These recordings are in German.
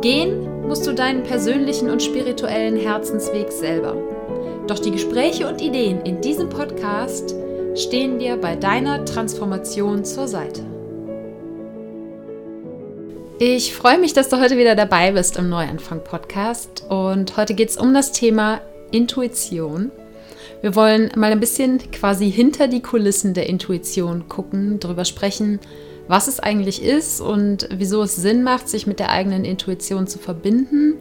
Gehen musst du deinen persönlichen und spirituellen Herzensweg selber. Doch die Gespräche und Ideen in diesem Podcast stehen dir bei deiner Transformation zur Seite. Ich freue mich, dass du heute wieder dabei bist im Neuanfang-Podcast und heute geht es um das Thema Intuition. Wir wollen mal ein bisschen quasi hinter die Kulissen der Intuition gucken, darüber sprechen, was es eigentlich ist und wieso es Sinn macht, sich mit der eigenen Intuition zu verbinden.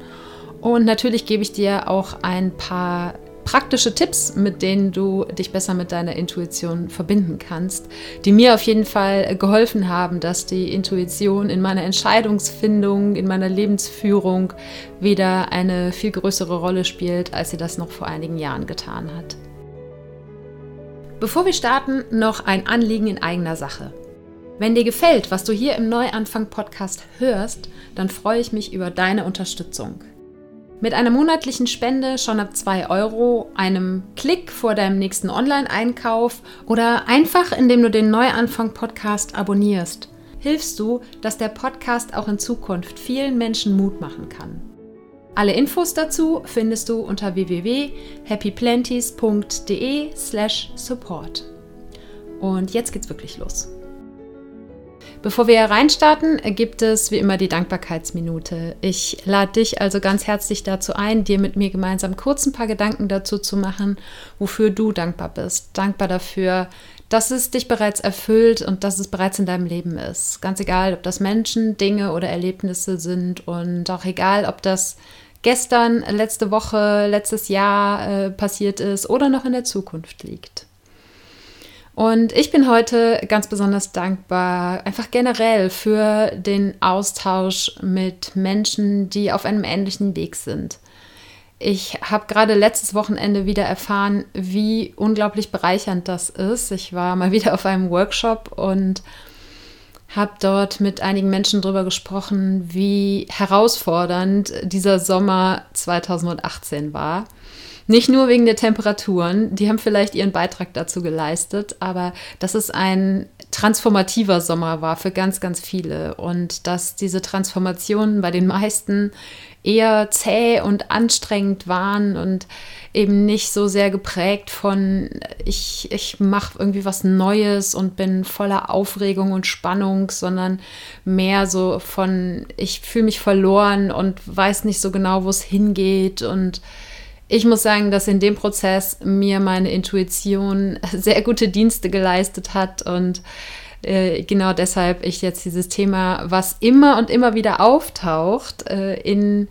Und natürlich gebe ich dir auch ein paar praktische Tipps, mit denen du dich besser mit deiner Intuition verbinden kannst, die mir auf jeden Fall geholfen haben, dass die Intuition in meiner Entscheidungsfindung, in meiner Lebensführung wieder eine viel größere Rolle spielt, als sie das noch vor einigen Jahren getan hat. Bevor wir starten, noch ein Anliegen in eigener Sache. Wenn dir gefällt, was du hier im Neuanfang-Podcast hörst, dann freue ich mich über deine Unterstützung. Mit einer monatlichen Spende schon ab 2 Euro, einem Klick vor deinem nächsten Online-Einkauf oder einfach indem du den Neuanfang-Podcast abonnierst, hilfst du, dass der Podcast auch in Zukunft vielen Menschen Mut machen kann. Alle Infos dazu findest du unter www.happyplanties.de/support. Und jetzt geht's wirklich los. Bevor wir reinstarten, gibt es wie immer die Dankbarkeitsminute. Ich lade dich also ganz herzlich dazu ein, dir mit mir gemeinsam kurz ein paar Gedanken dazu zu machen, wofür du dankbar bist. Dankbar dafür, dass es dich bereits erfüllt und dass es bereits in deinem Leben ist. Ganz egal, ob das Menschen, Dinge oder Erlebnisse sind und auch egal, ob das gestern, letzte Woche, letztes Jahr äh, passiert ist oder noch in der Zukunft liegt. Und ich bin heute ganz besonders dankbar, einfach generell für den Austausch mit Menschen, die auf einem ähnlichen Weg sind. Ich habe gerade letztes Wochenende wieder erfahren, wie unglaublich bereichernd das ist. Ich war mal wieder auf einem Workshop und habe dort mit einigen Menschen darüber gesprochen, wie herausfordernd dieser Sommer 2018 war. Nicht nur wegen der Temperaturen, die haben vielleicht ihren Beitrag dazu geleistet, aber dass es ein transformativer Sommer war für ganz, ganz viele und dass diese Transformationen bei den meisten eher zäh und anstrengend waren und eben nicht so sehr geprägt von, ich, ich mache irgendwie was Neues und bin voller Aufregung und Spannung, sondern mehr so von, ich fühle mich verloren und weiß nicht so genau, wo es hingeht und ich muss sagen, dass in dem Prozess mir meine Intuition sehr gute Dienste geleistet hat und äh, genau deshalb ich jetzt dieses Thema, was immer und immer wieder auftaucht, äh, in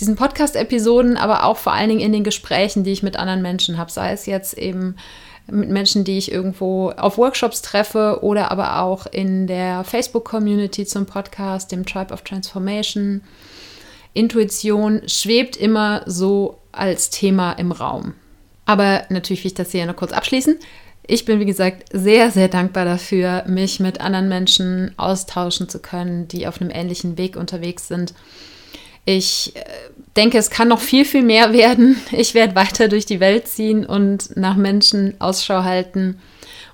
diesen Podcast-Episoden, aber auch vor allen Dingen in den Gesprächen, die ich mit anderen Menschen habe, sei es jetzt eben mit Menschen, die ich irgendwo auf Workshops treffe oder aber auch in der Facebook-Community zum Podcast, dem Tribe of Transformation. Intuition schwebt immer so als Thema im Raum. Aber natürlich will ich das hier noch kurz abschließen. Ich bin, wie gesagt, sehr, sehr dankbar dafür, mich mit anderen Menschen austauschen zu können, die auf einem ähnlichen Weg unterwegs sind. Ich äh, denke, es kann noch viel, viel mehr werden. Ich werde weiter durch die Welt ziehen und nach Menschen Ausschau halten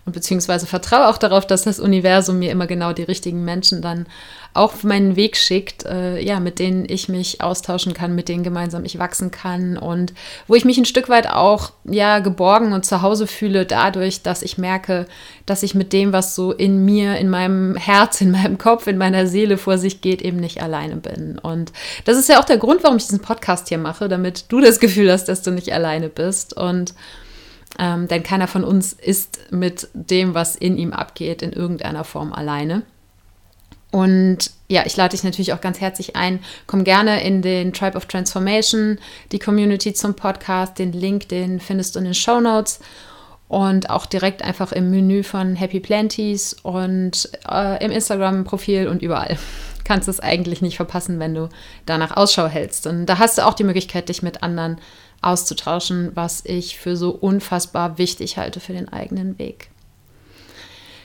und beziehungsweise vertraue auch darauf, dass das Universum mir immer genau die richtigen Menschen dann auf meinen Weg schickt, äh, ja, mit denen ich mich austauschen kann, mit denen gemeinsam ich wachsen kann und wo ich mich ein Stück weit auch ja geborgen und zu Hause fühle, dadurch, dass ich merke, dass ich mit dem, was so in mir, in meinem Herz, in meinem Kopf, in meiner Seele vor sich geht, eben nicht alleine bin. Und das ist ja auch der Grund, warum ich diesen Podcast hier mache, damit du das Gefühl hast, dass du nicht alleine bist und ähm, denn keiner von uns ist mit dem, was in ihm abgeht, in irgendeiner Form alleine. Und ja, ich lade dich natürlich auch ganz herzlich ein. Komm gerne in den Tribe of Transformation, die Community zum Podcast. Den Link, den findest du in den Show Notes und auch direkt einfach im Menü von Happy Planties und äh, im Instagram-Profil und überall. Kannst es eigentlich nicht verpassen, wenn du danach Ausschau hältst. Und da hast du auch die Möglichkeit, dich mit anderen auszutauschen, was ich für so unfassbar wichtig halte für den eigenen Weg.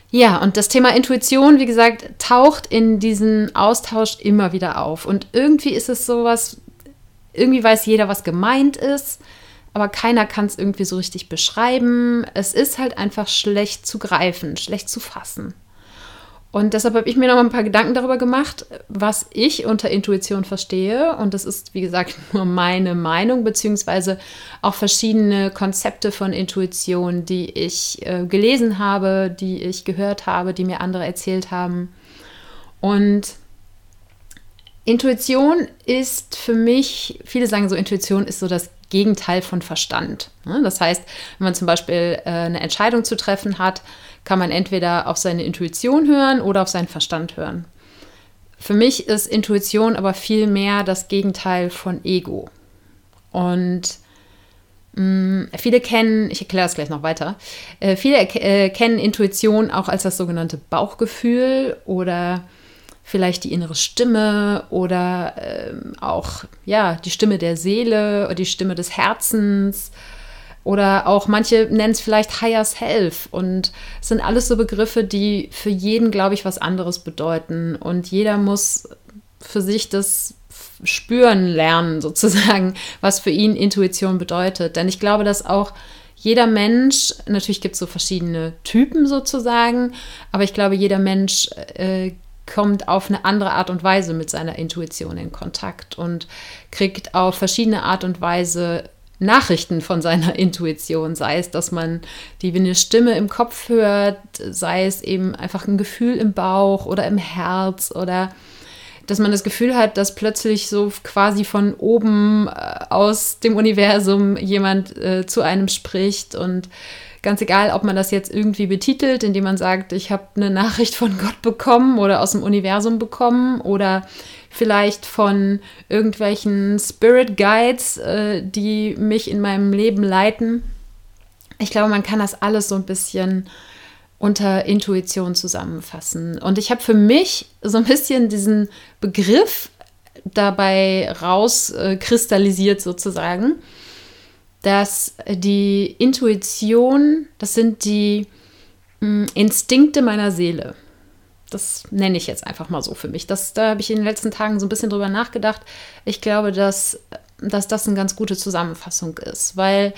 Ja, und das Thema Intuition, wie gesagt, taucht in diesen Austausch immer wieder auf. Und irgendwie ist es sowas, irgendwie weiß jeder, was gemeint ist, aber keiner kann es irgendwie so richtig beschreiben. Es ist halt einfach schlecht zu greifen, schlecht zu fassen. Und deshalb habe ich mir noch ein paar Gedanken darüber gemacht, was ich unter Intuition verstehe. Und das ist, wie gesagt, nur meine Meinung, beziehungsweise auch verschiedene Konzepte von Intuition, die ich äh, gelesen habe, die ich gehört habe, die mir andere erzählt haben. Und Intuition ist für mich, viele sagen so, Intuition ist so das Gegenteil von Verstand. Ne? Das heißt, wenn man zum Beispiel äh, eine Entscheidung zu treffen hat, kann man entweder auf seine Intuition hören oder auf seinen Verstand hören. Für mich ist Intuition aber viel mehr das Gegenteil von Ego. Und mh, mm, viele kennen, ich erkläre das gleich noch weiter, äh, viele äh, kennen Intuition auch als das sogenannte Bauchgefühl oder vielleicht die innere Stimme oder äh, auch ja, die Stimme der Seele oder die Stimme des Herzens oder auch manche nennen es vielleicht Higher Self. Und es sind alles so Begriffe, die für jeden, glaube ich, was anderes bedeuten. Und jeder muss für sich das spüren lernen, sozusagen, was für ihn Intuition bedeutet. Denn ich glaube, dass auch jeder Mensch, natürlich gibt es so verschiedene Typen sozusagen, aber ich glaube, jeder Mensch äh, kommt auf eine andere Art und Weise mit seiner Intuition in Kontakt und kriegt auf verschiedene Art und Weise Nachrichten von seiner Intuition, sei es, dass man die wie eine Stimme im Kopf hört, sei es eben einfach ein Gefühl im Bauch oder im Herz oder dass man das Gefühl hat, dass plötzlich so quasi von oben äh, aus dem Universum jemand äh, zu einem spricht. Und ganz egal, ob man das jetzt irgendwie betitelt, indem man sagt, ich habe eine Nachricht von Gott bekommen oder aus dem Universum bekommen oder vielleicht von irgendwelchen Spirit Guides, äh, die mich in meinem Leben leiten. Ich glaube, man kann das alles so ein bisschen unter Intuition zusammenfassen. Und ich habe für mich so ein bisschen diesen Begriff dabei rauskristallisiert äh, sozusagen, dass die Intuition, das sind die mh, mm, Instinkte meiner Seele. Das nenne ich jetzt einfach mal so für mich. Das, da habe ich in den letzten Tagen so ein bisschen drüber nachgedacht. Ich glaube, dass, dass das eine ganz gute Zusammenfassung ist, weil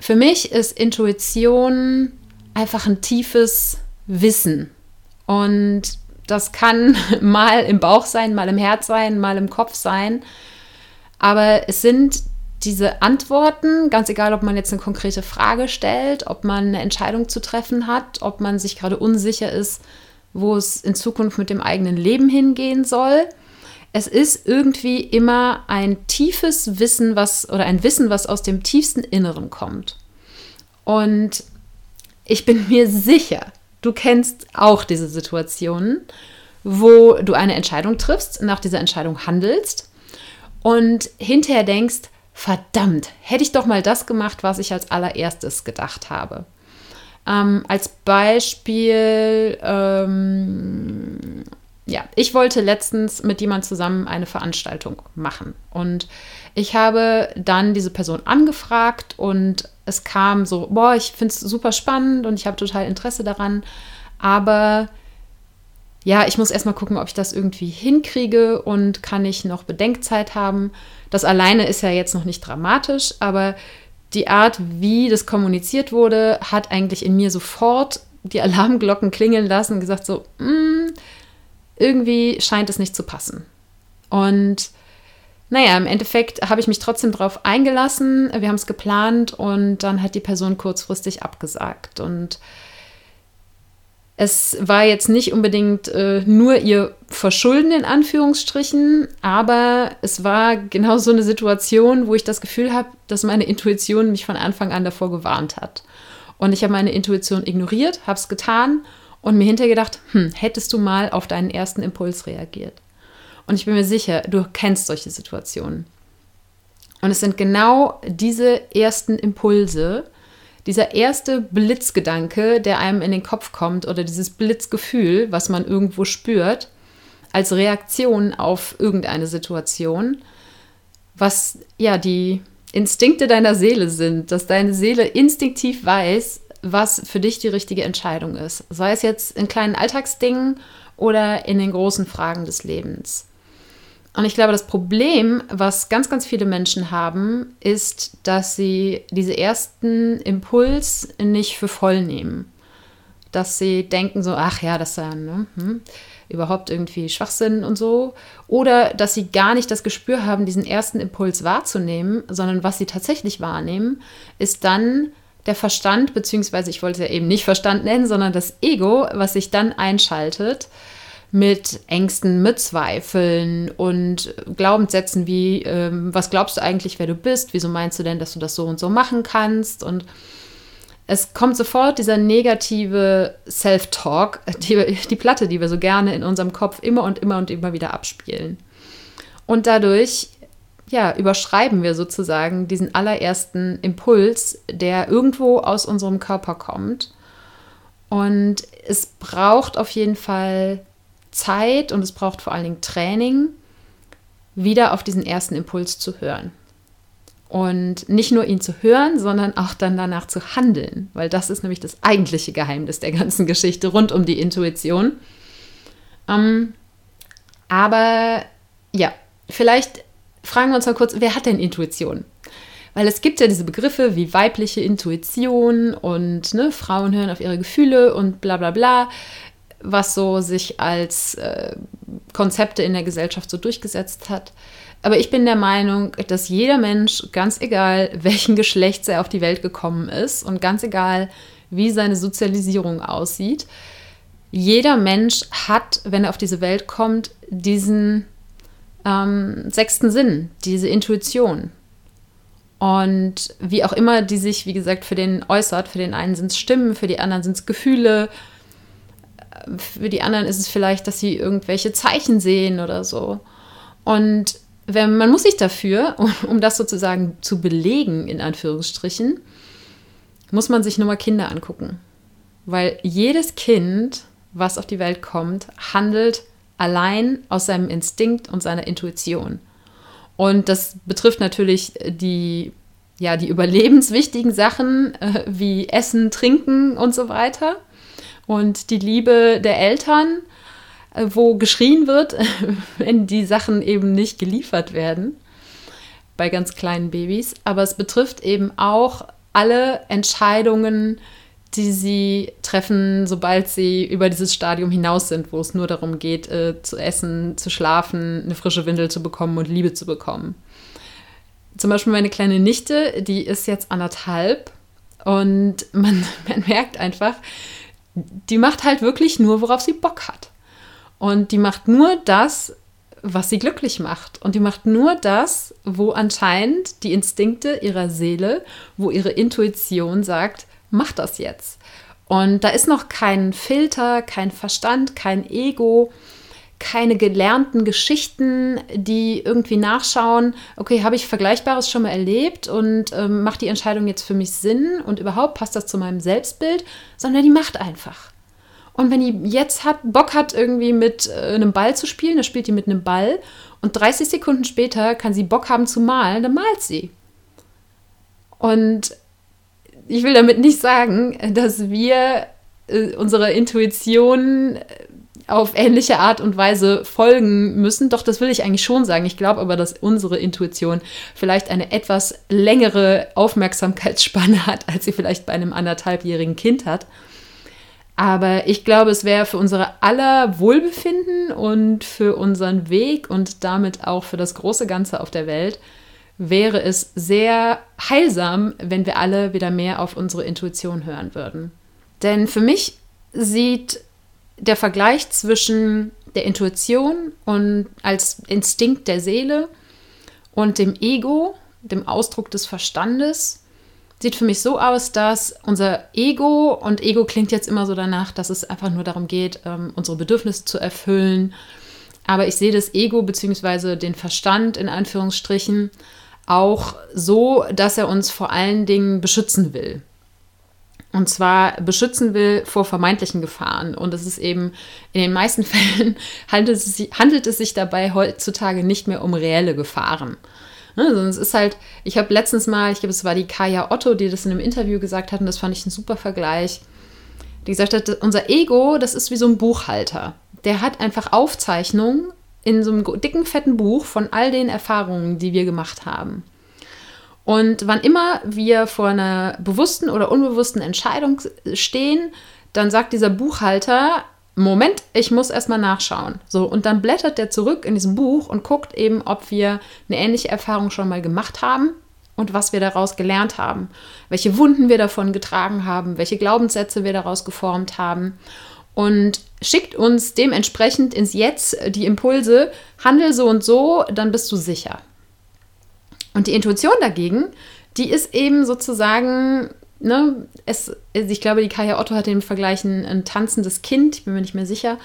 für mich ist Intuition einfach ein tiefes Wissen. Und das kann mal im Bauch sein, mal im Herz sein, mal im Kopf sein. Aber es sind diese Antworten, ganz egal, ob man jetzt eine konkrete Frage stellt, ob man eine Entscheidung zu treffen hat, ob man sich gerade unsicher ist, wo es in Zukunft mit dem eigenen Leben hingehen soll. Es ist irgendwie immer ein tiefes Wissen, was oder ein Wissen, was aus dem tiefsten Inneren kommt. Und ich bin mir sicher, du kennst auch diese Situationen, wo du eine Entscheidung triffst, nach dieser Entscheidung handelst und hinterher denkst, verdammt, hätte ich doch mal das gemacht, was ich als allererstes gedacht habe. Ähm, als Beispiel, ähm, ja, ich wollte letztens mit jemand zusammen eine Veranstaltung machen und ich habe dann diese Person angefragt und es kam so, boah, ich finde es super spannend und ich habe total Interesse daran, aber ja, ich muss erstmal gucken, ob ich das irgendwie hinkriege und kann ich noch Bedenkzeit haben. Das alleine ist ja jetzt noch nicht dramatisch, aber die Art, wie das kommuniziert wurde, hat eigentlich in mir sofort die Alarmglocken klingeln lassen und gesagt so, mm, irgendwie scheint es nicht zu passen. Und naja, im Endeffekt habe ich mich trotzdem darauf eingelassen. Wir haben es geplant und dann hat die Person kurzfristig abgesagt. Und es war jetzt nicht unbedingt äh, nur ihr Verschulden in Anführungsstrichen, aber es war genau so eine Situation, wo ich das Gefühl habe, dass meine Intuition mich von Anfang an davor gewarnt hat. Und ich habe meine Intuition ignoriert, habe es getan und mir hinterher gedacht, hm, hättest du mal auf deinen ersten Impuls reagiert. Und ich bin mir sicher, du kennst solche Situationen. Und es sind genau diese ersten Impulse, dieser erste Blitzgedanke, der einem in den Kopf kommt oder dieses Blitzgefühl, was man irgendwo spürt, als Reaktion auf irgendeine Situation, was ja die Instinkte deiner Seele sind, dass deine Seele instinktiv weiß, was für dich die richtige Entscheidung ist. Sei es jetzt in kleinen Alltagsdingen oder in den großen Fragen des Lebens. Und ich glaube, das Problem, was ganz, ganz viele Menschen haben, ist, dass sie diese ersten Impuls nicht für voll nehmen. Dass sie denken so, ach ja, das ist ja ne, hm, überhaupt irgendwie Schwachsinn und so. Oder dass sie gar nicht das Gespür haben, diesen ersten Impuls wahrzunehmen, sondern was sie tatsächlich wahrnehmen, ist dann der Verstand, beziehungsweise ich wollte es ja eben nicht Verstand nennen, sondern das Ego, was sich dann einschaltet mit Ängsten, mit Zweifeln und Glaubenssätzen wie, ähm, was glaubst du eigentlich, wer du bist? Wieso meinst du denn, dass du das so und so machen kannst? Und es kommt sofort dieser negative Self-Talk, die, die Platte, die wir so gerne in unserem Kopf immer und immer und immer wieder abspielen. Und dadurch ja, überschreiben wir sozusagen diesen allerersten Impuls, der irgendwo aus unserem Körper kommt. Und es braucht auf jeden Fall Zeit und es braucht vor allen Dingen Training, wieder auf diesen ersten Impuls zu hören. Und nicht nur ihn zu hören, sondern auch dann danach zu handeln, weil das ist nämlich das eigentliche Geheimnis der ganzen Geschichte rund um die Intuition. Ähm, aber ja, vielleicht fragen wir uns mal kurz, wer hat denn Intuition? Weil es gibt ja diese Begriffe wie weibliche Intuition und ne, Frauen hören auf ihre Gefühle und bla bla bla was so sich als äh, Konzepte in der Gesellschaft so durchgesetzt hat. Aber ich bin der Meinung, dass jeder Mensch, ganz egal welchen Geschlechts er auf die Welt gekommen ist und ganz egal wie seine Sozialisierung aussieht, jeder Mensch hat, wenn er auf diese Welt kommt, diesen ähm, sechsten Sinn, diese Intuition. Und wie auch immer die sich, wie gesagt, für den äußert, für den einen sind es Stimmen, für die anderen sind es Gefühle, für die anderen ist es vielleicht, dass sie irgendwelche Zeichen sehen oder so. Und wenn, man muss sich dafür, um, um das sozusagen zu belegen, in Anführungsstrichen, muss man sich nur mal Kinder angucken. Weil jedes Kind, was auf die Welt kommt, handelt allein aus seinem Instinkt und seiner Intuition. Und das betrifft natürlich die, ja, die überlebenswichtigen Sachen äh, wie Essen, Trinken und so weiter und die Liebe der Eltern, äh, wo geschrien wird, wenn die Sachen eben nicht geliefert werden bei ganz kleinen Babys. Aber es betrifft eben auch alle Entscheidungen, die sie treffen, sobald sie über dieses Stadium hinaus sind, wo es nur darum geht, äh, zu essen, zu schlafen, eine frische Windel zu bekommen und Liebe zu bekommen. Zum Beispiel meine kleine Nichte, die ist jetzt anderthalb und man, man merkt einfach, die macht halt wirklich nur, worauf sie Bock hat. Und die macht nur das, was sie glücklich macht. Und die macht nur das, wo anscheinend die Instinkte ihrer Seele, wo ihre Intuition sagt, mach das jetzt. Und da ist noch kein Filter, kein Verstand, kein Ego, keine gelernten Geschichten, die irgendwie nachschauen, okay, habe ich Vergleichbares schon mal erlebt und ähm, macht die Entscheidung jetzt für mich Sinn und überhaupt passt das zu meinem Selbstbild, sondern die macht einfach. Und wenn die jetzt hat, Bock hat, irgendwie mit äh, einem Ball zu spielen, dann spielt die mit einem Ball und 30 Sekunden später kann sie Bock haben zu malen, dann malt sie. Und ich will damit nicht sagen, dass wir äh, unserer Intuition äh, auf ähnliche Art und Weise folgen müssen. Doch, das will ich eigentlich schon sagen. Ich glaube aber, dass unsere Intuition vielleicht eine etwas längere Aufmerksamkeitsspanne hat, als sie vielleicht bei einem anderthalbjährigen Kind hat. Aber ich glaube, es wäre für unser aller Wohlbefinden und für unseren Weg und damit auch für das große Ganze auf der Welt, wäre es sehr heilsam, wenn wir alle wieder mehr auf unsere Intuition hören würden. Denn für mich sieht der Vergleich zwischen der Intuition und als Instinkt der Seele und dem Ego, dem Ausdruck des Verstandes, sieht für mich so aus, dass unser Ego, und Ego klingt jetzt immer so danach, dass es einfach nur darum geht, ähm, unsere Bedürfnisse zu erfüllen. Aber ich sehe das Ego bzw. den Verstand in Anführungsstrichen auch so, dass er uns vor allen Dingen beschützen will. Und zwar beschützen will vor vermeintlichen Gefahren. Und es ist eben in den meisten Fällen handelt es, sich, handelt es sich dabei heutzutage nicht mehr um reelle Gefahren. Ne? Es ist halt, ich habe letztens mal, ich glaube, es war die Kaya Otto, die das in einem Interview gesagt hat, und das fand ich ein super Vergleich. Die gesagt hat, unser Ego, das ist wie so ein Buchhalter. Der hat einfach Aufzeichnungen in so einem dicken, fetten Buch von all den Erfahrungen, die wir gemacht haben. Und wann immer wir vor einer bewussten oder unbewussten Entscheidung stehen, dann sagt dieser Buchhalter, Moment, ich muss erstmal nachschauen. So, und dann blättert der zurück in diesem Buch und guckt eben, ob wir eine ähnliche Erfahrung schon mal gemacht haben und was wir daraus gelernt haben, welche Wunden wir davon getragen haben, welche Glaubenssätze wir daraus geformt haben und schickt uns dementsprechend ins Jetzt die Impulse, handel so und so, dann bist du sicher. Und die Intuition dagegen, die ist eben sozusagen ne, es, ich glaube, die Kaya Otto hat den Vergleich ein, ein tanzendes Kind, ich bin mir nicht mehr sicher.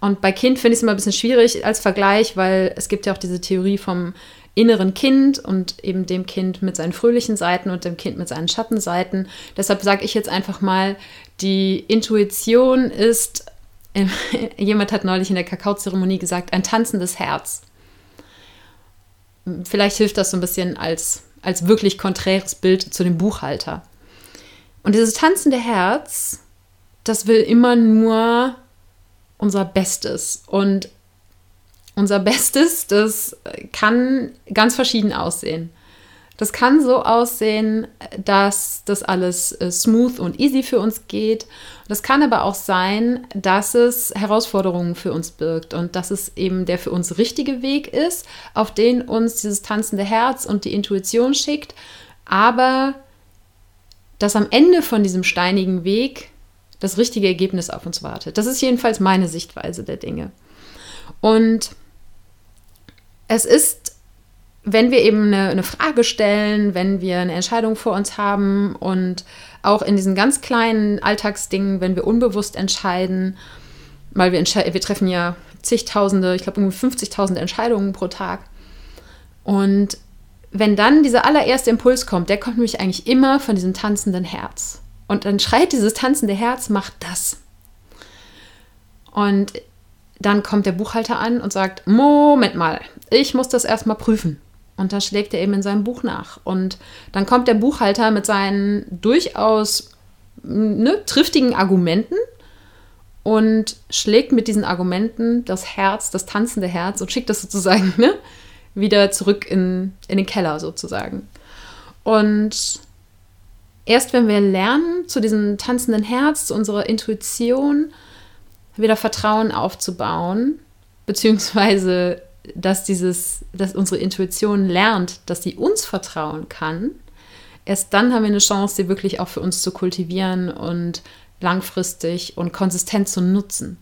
Und bei Kind finde ich es immer ein bisschen schwierig als Vergleich, weil es gibt ja auch diese Theorie vom inneren Kind und eben dem Kind mit seinen fröhlichen Seiten und dem Kind mit seinen Schattenseiten. Deshalb sage ich jetzt einfach mal, die Intuition ist, jemand hat neulich in der Kakaozeremonie gesagt, ein tanzendes Herz. Vielleicht hilft das so ein bisschen als, als wirklich konträres Bild zu dem Buchhalter. Und dieses tanzende Herz, das will immer nur unser Bestes. Und unser Bestes, das kann ganz verschieden aussehen. Das kann so aussehen, dass das alles äh, smooth und easy für uns geht. Das kann aber auch sein, dass es Herausforderungen für uns birgt und dass es eben der für uns richtige Weg ist, auf den uns dieses tanzende Herz und die Intuition schickt. Aber dass am Ende von diesem steinigen Weg das richtige Ergebnis auf uns wartet. Das ist jedenfalls meine Sichtweise der Dinge. Und es ist, wenn wir eben eine, eine, Frage stellen, wenn wir eine Entscheidung vor uns haben und auch in diesen ganz kleinen Alltagsdingen, wenn wir unbewusst entscheiden, weil wir, wir treffen ja zigtausende, ich glaube irgendwie 50.000 Entscheidungen pro Tag. Und wenn dann dieser allererste Impuls kommt, der kommt nämlich eigentlich immer von diesem tanzenden Herz. Und dann schreit dieses tanzende Herz, macht das. Und dann kommt der Buchhalter an und sagt, Moment mal, ich muss das erstmal prüfen. Und da schlägt er eben in seinem Buch nach. Und dann kommt der Buchhalter mit seinen durchaus ne, triftigen Argumenten und schlägt mit diesen Argumenten das Herz, das tanzende Herz und schickt das sozusagen ne, wieder zurück in, in den Keller sozusagen. Und erst wenn wir lernen, zu diesem tanzenden Herz, zu unserer Intuition wieder Vertrauen aufzubauen, beziehungsweise dass dieses, dass unsere Intuition lernt, dass sie uns vertrauen kann, erst dann haben wir eine Chance, sie wirklich auch für uns zu kultivieren und langfristig und konsistent zu nutzen.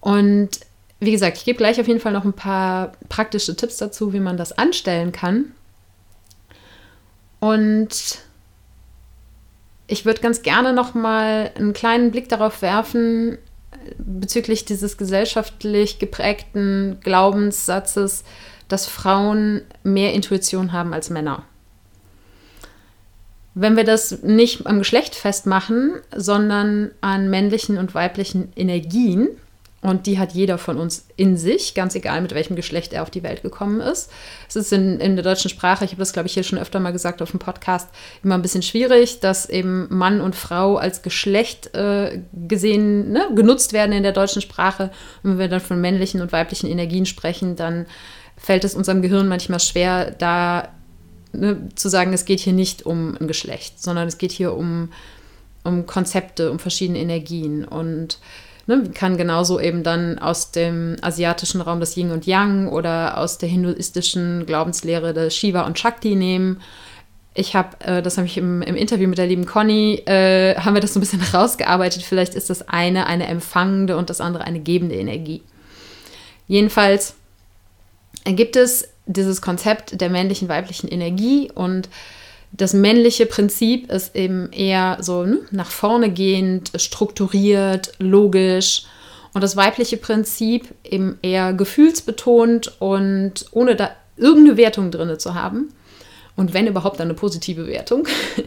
Und wie gesagt, ich gebe gleich auf jeden Fall noch ein paar praktische Tipps dazu, wie man das anstellen kann. Und ich würde ganz gerne noch mal einen kleinen Blick darauf werfen bezüglich dieses gesellschaftlich geprägten Glaubenssatzes, dass Frauen mehr Intuition haben als Männer. Wenn wir das nicht am Geschlecht festmachen, sondern an männlichen und weiblichen Energien, und die hat jeder von uns in sich, ganz egal mit welchem Geschlecht er auf die Welt gekommen ist. Es ist in, in der deutschen Sprache, ich habe das glaube ich hier schon öfter mal gesagt auf dem Podcast, immer ein bisschen schwierig, dass eben Mann und Frau als Geschlecht äh, gesehen, ne, genutzt werden in der deutschen Sprache. Und wenn wir dann von männlichen und weiblichen Energien sprechen, dann fällt es unserem Gehirn manchmal schwer, da ne, zu sagen, es geht hier nicht um ein Geschlecht, sondern es geht hier um, um Konzepte, um verschiedene Energien. Und Ne, kann genauso eben dann aus dem asiatischen Raum das Yin und Yang oder aus der hinduistischen Glaubenslehre das Shiva und Shakti nehmen. Ich habe, äh, das habe ich im, im, Interview mit der lieben Conny, äh, haben wir das so ein bisschen rausgearbeitet. Vielleicht ist das eine eine empfangende und das andere eine gebende Energie. Jedenfalls gibt es dieses Konzept der männlichen, weiblichen Energie und das männliche Prinzip ist eben eher so ne, nach vorne gehend, strukturiert, logisch. Und das weibliche Prinzip eben eher gefühlsbetont und ohne da irgendeine Wertung drin zu haben. Und wenn überhaupt, dann eine positive Wertung.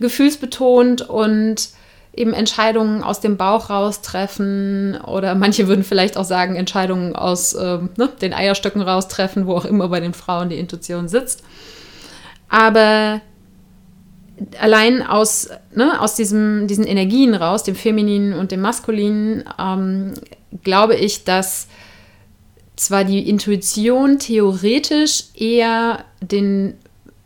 gefühlsbetont und eben Entscheidungen aus dem Bauch raus treffen oder manche würden vielleicht auch sagen, Entscheidungen aus äh, ne, den Eierstöcken raus treffen, wo auch immer bei den Frauen die Intuition sitzt. Aber allein aus, ne, aus diesem, diesen Energien raus, dem Femininen und dem Maskulinen, ähm, glaube ich, dass zwar die Intuition theoretisch eher den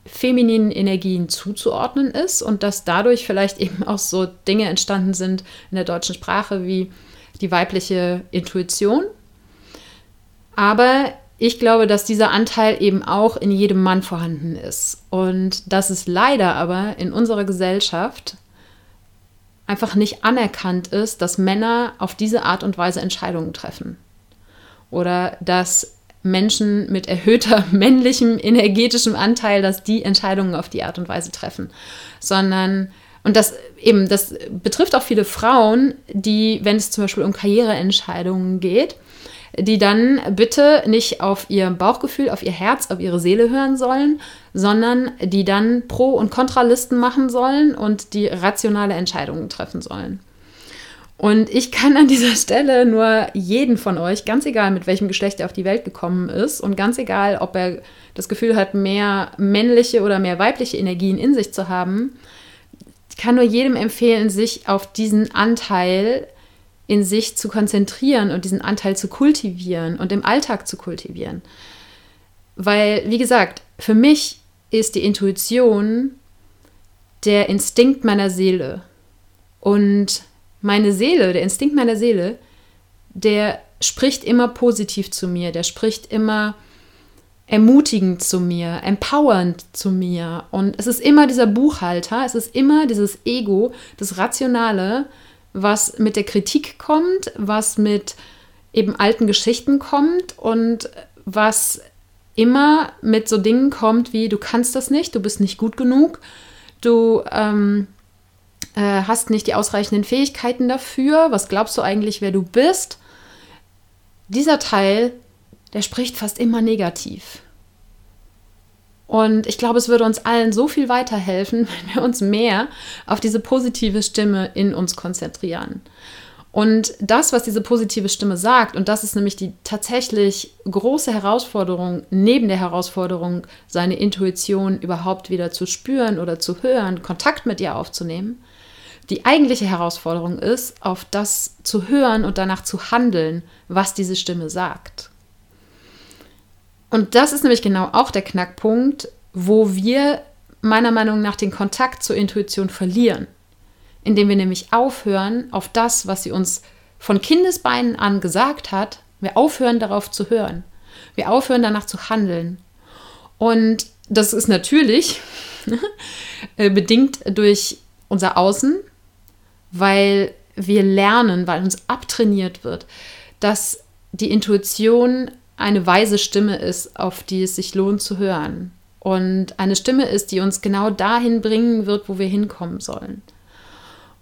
femininen Energien zuzuordnen ist und dass dadurch vielleicht eben auch so Dinge entstanden sind in der deutschen Sprache wie die weibliche Intuition. Aber ich glaube, dass dieser Anteil eben auch in jedem Mann vorhanden ist und dass es leider aber in unserer Gesellschaft einfach nicht anerkannt ist, dass Männer auf diese Art und Weise Entscheidungen treffen. Oder dass Menschen mit erhöhter männlichem energetischem Anteil, dass die Entscheidungen auf die Art und Weise treffen, sondern und das eben, das betrifft auch viele Frauen, die, wenn es zum Beispiel um Karriereentscheidungen geht, die dann bitte nicht auf ihr Bauchgefühl, auf ihr Herz, auf ihre Seele hören sollen, sondern die dann Pro- und Kontralisten machen sollen und die rationale Entscheidungen treffen sollen. Und ich kann an dieser Stelle nur jeden von euch, ganz egal mit welchem Geschlecht er auf die Welt gekommen ist und ganz egal, ob er das Gefühl hat, mehr männliche oder mehr weibliche Energien in sich zu haben, kann nur jedem empfehlen, sich auf diesen Anteil in sich zu konzentrieren und diesen Anteil zu kultivieren und im Alltag zu kultivieren. Weil, wie gesagt, für mich ist die Intuition der Instinkt meiner Seele. Und meine Seele, der Instinkt meiner Seele, der spricht immer positiv zu mir, der spricht immer ermutigend zu mir, empowernd zu mir. Und es ist immer dieser Buchhalter, es ist immer dieses Ego, das Rationale, was mit der Kritik kommt, was mit eben alten Geschichten kommt und was immer mit so Dingen kommt wie, du kannst das nicht, du bist nicht gut genug, du ähm, äh, hast nicht die ausreichenden Fähigkeiten dafür, was glaubst du eigentlich, wer du bist? Dieser Teil, der spricht fast immer negativ. Und ich glaube, es würde uns allen so viel weiterhelfen, wenn wir uns mehr auf diese positive Stimme in uns konzentrieren. Und das, was diese positive Stimme sagt, und das ist nämlich die tatsächlich große Herausforderung, neben der Herausforderung, seine Intuition überhaupt wieder zu spüren oder zu hören, Kontakt mit ihr aufzunehmen, die eigentliche Herausforderung ist, auf das zu hören und danach zu handeln, was diese Stimme sagt. Und das ist nämlich genau auch der Knackpunkt, wo wir meiner Meinung nach den Kontakt zur Intuition verlieren. Indem wir nämlich aufhören, auf das, was sie uns von Kindesbeinen an gesagt hat, wir aufhören darauf zu hören. Wir aufhören danach zu handeln. Und das ist natürlich äh, bedingt durch unser Außen, weil wir lernen, weil uns abtrainiert wird, dass die Intuition eine weise Stimme ist, auf die es sich lohnt zu hören. Und eine Stimme ist, die uns genau dahin bringen wird, wo wir hinkommen sollen.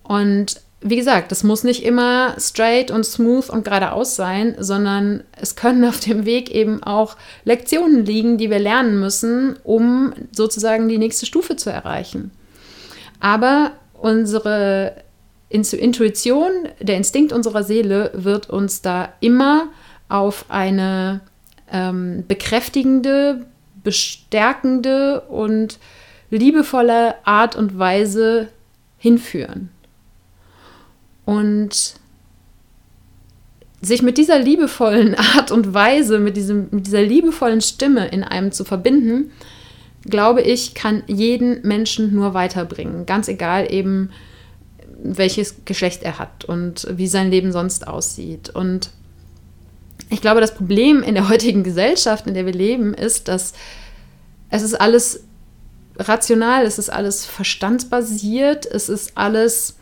Und wie gesagt, das muss nicht immer straight und smooth und geradeaus sein, sondern es können auf dem Weg eben auch Lektionen liegen, die wir lernen müssen, um sozusagen die nächste Stufe zu erreichen. Aber unsere Intuition, der Instinkt unserer Seele wird uns da immer auf eine ähm, bekräftigende, bestärkende und liebevolle Art und Weise hinführen. Und sich mit dieser liebevollen Art und Weise, mit, diesem, mit dieser liebevollen Stimme in einem zu verbinden, glaube ich, kann jeden Menschen nur weiterbringen. Ganz egal eben, welches Geschlecht er hat und wie sein Leben sonst aussieht. Und ich glaube, das Problem in der heutigen Gesellschaft, in der wir leben, ist, dass es ist alles rational, es ist alles verstandsbasiert, es ist alles,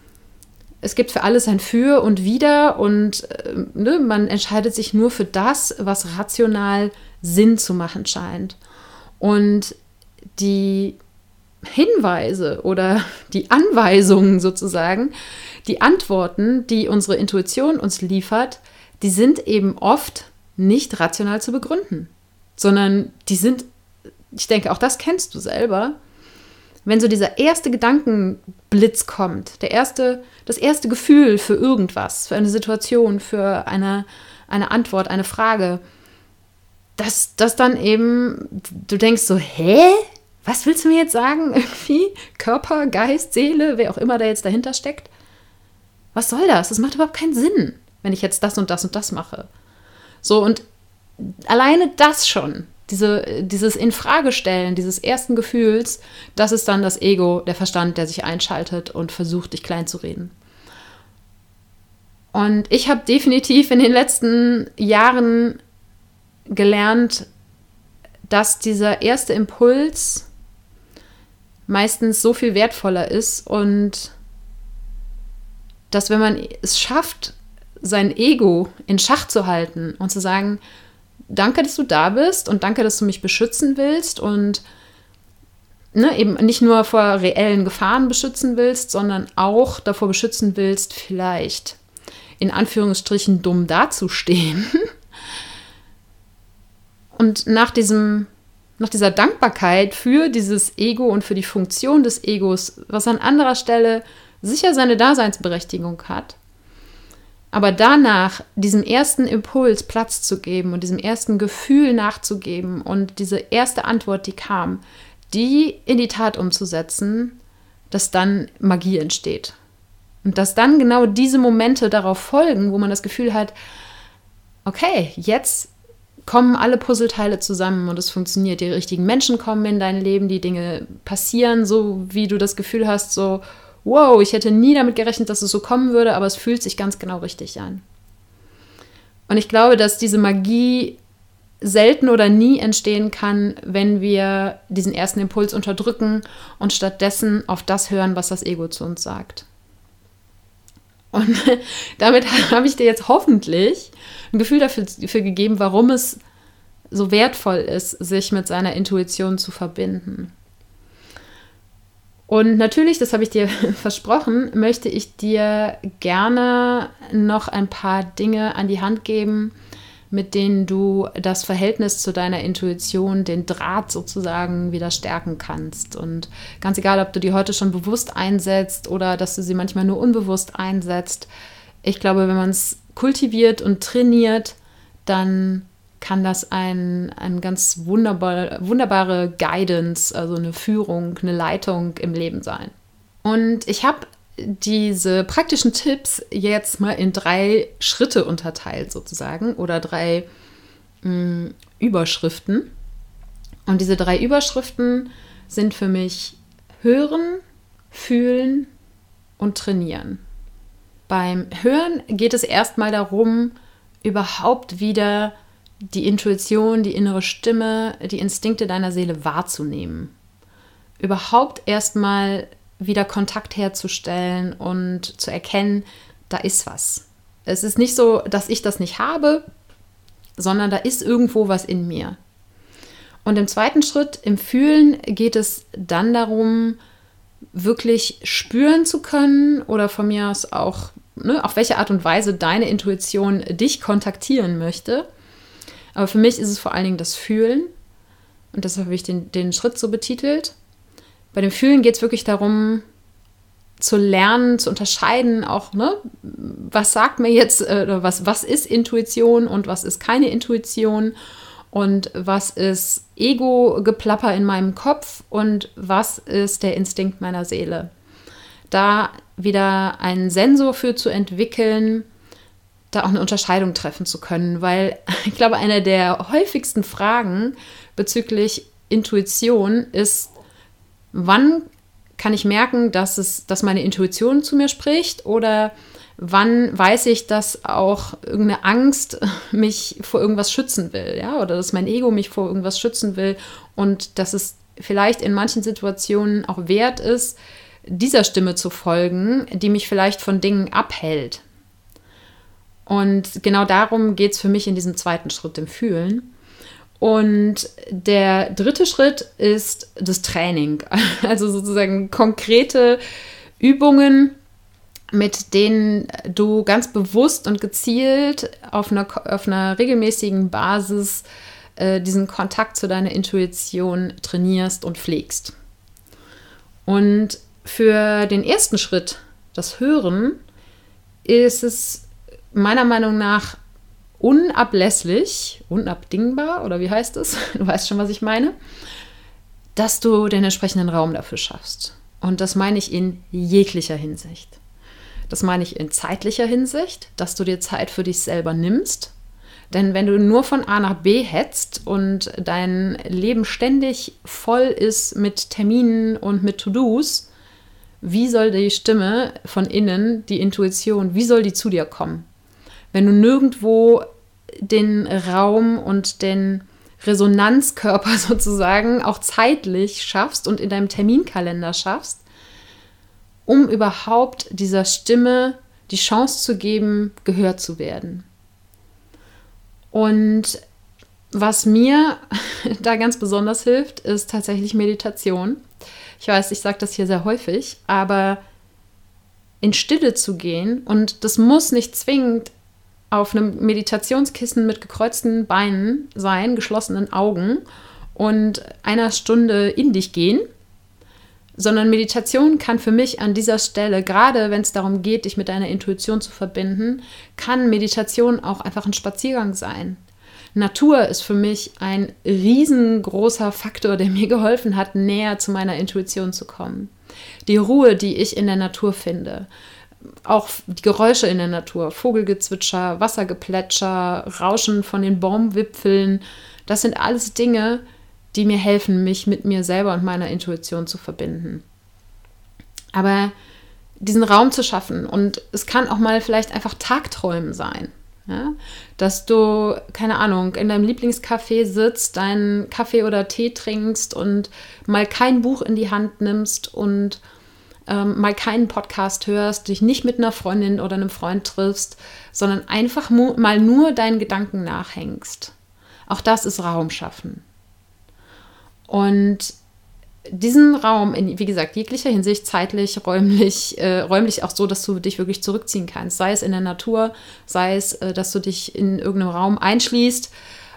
es gibt für alles ein Für und Wider und äh, ne, man entscheidet sich nur für das, was rational Sinn zu machen scheint. Und die Hinweise oder die Anweisungen sozusagen, die Antworten, die unsere Intuition uns liefert, die sind eben oft nicht rational zu begründen, sondern die sind, ich denke, auch das kennst du selber, wenn so dieser erste Gedankenblitz kommt, der erste, das erste Gefühl für irgendwas, für eine Situation, für eine, eine Antwort, eine Frage, dass das dann eben, du denkst so, hä? Was willst du mir jetzt sagen? Irgendwie Körper, Geist, Seele, wer auch immer da jetzt dahinter steckt? Was soll das? Das macht überhaupt keinen Sinn, wenn ich jetzt das und das und das mache. So, und alleine das schon, diese, dieses Infragestellen dieses ersten Gefühls, das ist dann das Ego, der Verstand, der sich einschaltet und versucht, dich klein zu reden. Und ich habe definitiv in den letzten Jahren gelernt, dass dieser erste Impuls meistens so viel wertvoller ist und dass wenn man es schafft, sein Ego in Schach zu halten und zu sagen, danke, dass du da bist und danke, dass du mich beschützen willst und ne, eben nicht nur vor reellen Gefahren beschützen willst, sondern auch davor beschützen willst, vielleicht in Anführungsstrichen dumm dazustehen. Und nach diesem nach dieser Dankbarkeit für dieses Ego und für die Funktion des Egos, was an anderer Stelle sicher seine Daseinsberechtigung hat, aber danach diesem ersten Impuls Platz zu geben und diesem ersten Gefühl nachzugeben und diese erste Antwort, die kam, die in die Tat umzusetzen, dass dann Magie entsteht. Und dass dann genau diese Momente darauf folgen, wo man das Gefühl hat, okay, jetzt kommen alle Puzzleteile zusammen und es funktioniert. Die richtigen Menschen kommen in dein Leben, die Dinge passieren, so wie du das Gefühl hast, so, wow, ich hätte nie damit gerechnet, dass es so kommen würde, aber es fühlt sich ganz genau richtig an. Und ich glaube, dass diese Magie selten oder nie entstehen kann, wenn wir diesen ersten Impuls unterdrücken und stattdessen auf das hören, was das Ego zu uns sagt. Und damit habe ich dir jetzt hoffentlich ein Gefühl dafür, dafür gegeben, warum es so wertvoll ist, sich mit seiner Intuition zu verbinden. Und natürlich, das habe ich dir versprochen, möchte ich dir gerne noch ein paar Dinge an die Hand geben, mit denen du das Verhältnis zu deiner Intuition, den Draht sozusagen wieder stärken kannst. Und ganz egal, ob du die heute schon bewusst einsetzt oder dass du sie manchmal nur unbewusst einsetzt, ich glaube, wenn man es kultiviert und trainiert, dann kann das ein, ein ganz wunderbar, wunderbare Guidance, also eine Führung, eine Leitung im Leben sein. Und ich habe diese praktischen Tipps jetzt mal in drei Schritte unterteilt sozusagen oder drei mh, mm, Überschriften. Und diese drei Überschriften sind für mich Hören, Fühlen und Trainieren. Beim Hören geht es erstmal darum, überhaupt wieder die Intuition, die innere Stimme, die Instinkte deiner Seele wahrzunehmen. Überhaupt erstmal wieder Kontakt herzustellen und zu erkennen, da ist was. Es ist nicht so, dass ich das nicht habe, sondern da ist irgendwo was in mir. Und im zweiten Schritt, im Fühlen, geht es dann darum, wirklich spüren zu können oder von mir aus auch, ne, auf welche Art und Weise deine Intuition dich kontaktieren möchte. Aber für mich ist es vor allen Dingen das Fühlen. Und deshalb habe ich den, den Schritt so betitelt. Bei dem Fühlen geht es wirklich darum, zu lernen, zu unterscheiden, auch, ne, was sagt mir jetzt, äh, was, was ist Intuition und was ist keine Intuition und was ist Ego-Geplapper in meinem Kopf und was ist der Instinkt meiner Seele. Da wieder einen Sensor für zu entwickeln, da auch eine Unterscheidung treffen zu können, weil ich glaube, eine der häufigsten Fragen bezüglich Intuition ist, wann kann ich merken, dass, es, dass meine Intuition zu mir spricht oder wann weiß ich, dass auch irgendeine Angst mich vor irgendwas schützen will, ja, oder dass mein Ego mich vor irgendwas schützen will und dass es vielleicht in manchen Situationen auch wert ist, dieser Stimme zu folgen, die mich vielleicht von Dingen abhält. Und genau darum geht es für mich in diesem zweiten Schritt, dem Fühlen. Und der dritte Schritt ist das Training, also sozusagen konkrete Übungen, mit denen du ganz bewusst und gezielt auf einer, auf einer regelmäßigen Basis äh, diesen Kontakt zu deiner Intuition trainierst und pflegst. Und für den ersten Schritt, das Hören, ist es meiner Meinung nach unablässlich, unabdingbar oder wie heißt es? Du weißt schon, was ich meine, dass du den entsprechenden Raum dafür schaffst. Und das meine ich in jeglicher Hinsicht. Das meine ich in zeitlicher Hinsicht, dass du dir Zeit für dich selber nimmst. Denn wenn du nur von A nach B hetzt und dein Leben ständig voll ist mit Terminen und mit To-Dos, wie soll die Stimme von innen, die Intuition, wie soll die zu dir kommen? Wenn du nirgendwo den Raum und den Resonanzkörper sozusagen auch zeitlich schaffst und in deinem Terminkalender schaffst, um überhaupt dieser Stimme die Chance zu geben, gehört zu werden. Und was mir da ganz besonders hilft, ist tatsächlich Meditation. Ich weiß, ich sage das hier sehr häufig, aber in Stille zu gehen und das muss nicht zwingend auf einem Meditationskissen mit gekreuzten Beinen sein, geschlossenen Augen und einer Stunde in dich gehen, sondern Meditation kann für mich an dieser Stelle, gerade wenn es darum geht, dich mit deiner Intuition zu verbinden, kann Meditation auch einfach ein Spaziergang sein. Natur ist für mich ein riesengroßer Faktor, der mir geholfen hat, näher zu meiner Intuition zu kommen. Die Ruhe, die ich in der Natur finde, auch die Geräusche in der Natur, Vogelgezwitscher, Wassergeplätscher, Rauschen von den Baumwipfeln, das sind alles Dinge, die mir helfen, mich mit mir selber und meiner Intuition zu verbinden. Aber diesen Raum zu schaffen und es kann auch mal vielleicht einfach Tagträumen sein. Ja? Dass du, keine Ahnung, in deinem Lieblingscafé sitzt, deinen Kaffee oder Tee trinkst und mal kein Buch in die Hand nimmst und ähm, mal keinen Podcast hörst, dich nicht mit einer Freundin oder einem Freund triffst, sondern einfach mal nur deinen Gedanken nachhängst. Auch das ist Raum schaffen. Und diesen Raum in, wie gesagt, jeglicher Hinsicht, zeitlich, räumlich, äh, räumlich auch so, dass du dich wirklich zurückziehen kannst. Sei es in der Natur, sei es, äh, dass du dich in irgendeinem Raum einschließt,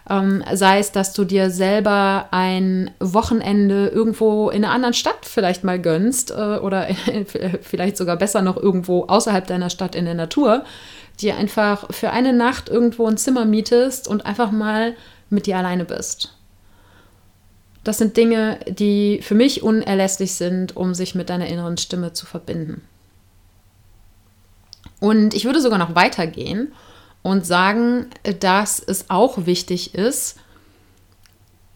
ähm, sei es, dass du dir selber ein Wochenende irgendwo in einer anderen Stadt vielleicht mal gönnst äh, oder vielleicht sogar besser noch irgendwo außerhalb deiner Stadt in der Natur, dir einfach für eine Nacht irgendwo ein Zimmer mietest und einfach mal mit dir alleine bist. Das sind Dinge, die für mich unerlässlich sind, um sich mit deiner inneren Stimme zu verbinden. Und ich würde sogar noch weitergehen und sagen, dass es auch wichtig ist,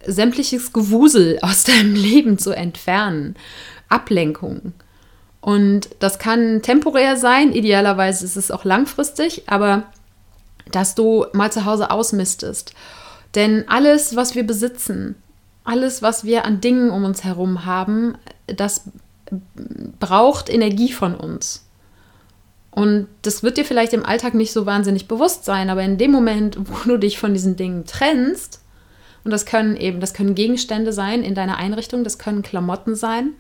sämtliches Gewusel aus deinem Leben zu entfernen. Ablenkung. Und das kann temporär sein, idealerweise ist es auch langfristig, aber dass du mal zu Hause ausmistest. Denn alles, was wir besitzen, alles, was wir an Dingen um uns herum haben, das braucht Energie von uns. Und das wird dir vielleicht im Alltag nicht so wahnsinnig bewusst sein, aber in dem Moment, wo du dich von diesen Dingen trennst, und das können eben, das können Gegenstände sein in deiner Einrichtung, das können Klamotten sein,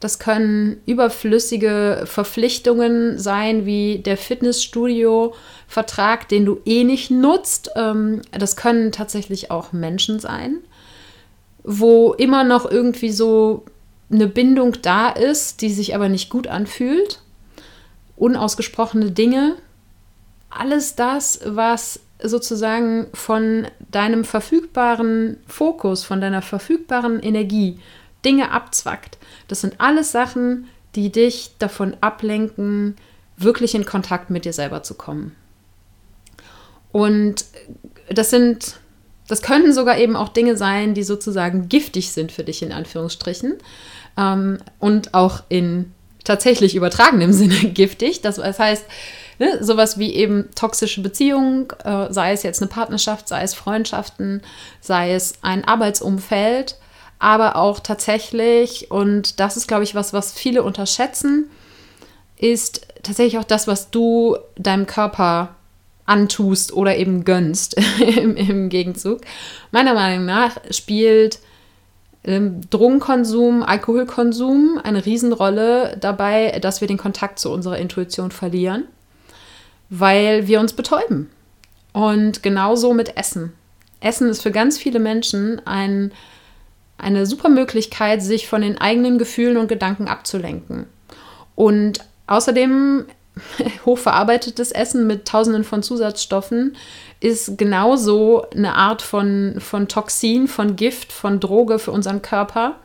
das können überflüssige Verpflichtungen sein, wie der Fitnessstudio-Vertrag, den du eh nicht nutzt. Ähm, das können tatsächlich auch Menschen sein wo immer noch irgendwie so eine Bindung da ist, die sich aber nicht gut anfühlt. Unausgesprochene Dinge. Alles das, was sozusagen von deinem verfügbaren Fokus, von deiner verfügbaren Energie Dinge abzwackt. Das sind alles Sachen, die dich davon ablenken, wirklich in Kontakt mit dir selber zu kommen. Und das sind das können sogar eben auch Dinge sein, die sozusagen giftig sind für dich in Anführungsstrichen ähm, und auch in tatsächlich übertragenem Sinne giftig. Das, das heißt, ne, sowas wie eben toxische Beziehungen, äh, sei es jetzt eine Partnerschaft, sei es Freundschaften, sei es ein Arbeitsumfeld, aber auch tatsächlich, und das ist, glaube ich, was, was viele unterschätzen, ist tatsächlich auch das, was du deinem Körper antust oder eben gönnst im, im, Gegenzug. Meiner Meinung nach spielt Drogenkonsum, Alkoholkonsum eine Riesenrolle dabei, dass wir den Kontakt zu unserer Intuition verlieren, weil wir uns betäuben. Und genauso mit Essen. Essen ist für ganz viele Menschen ein, eine super Möglichkeit, sich von den eigenen Gefühlen und Gedanken abzulenken. Und außerdem hochverarbeitetes Essen mit tausenden von Zusatzstoffen ist genauso eine Art von, von Toxin, von Gift, von Droge für unseren Körper,